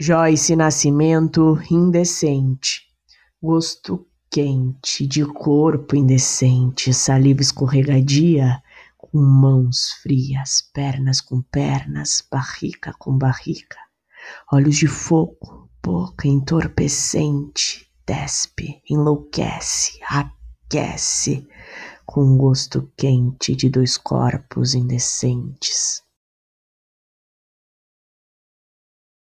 Joyce Nascimento, indecente. Gosto quente de corpo indecente, saliva escorregadia, com mãos frias, pernas com pernas, barrica com barrica, olhos de fogo, boca entorpecente, despe, enlouquece, aquece, com gosto quente de dois corpos indecentes.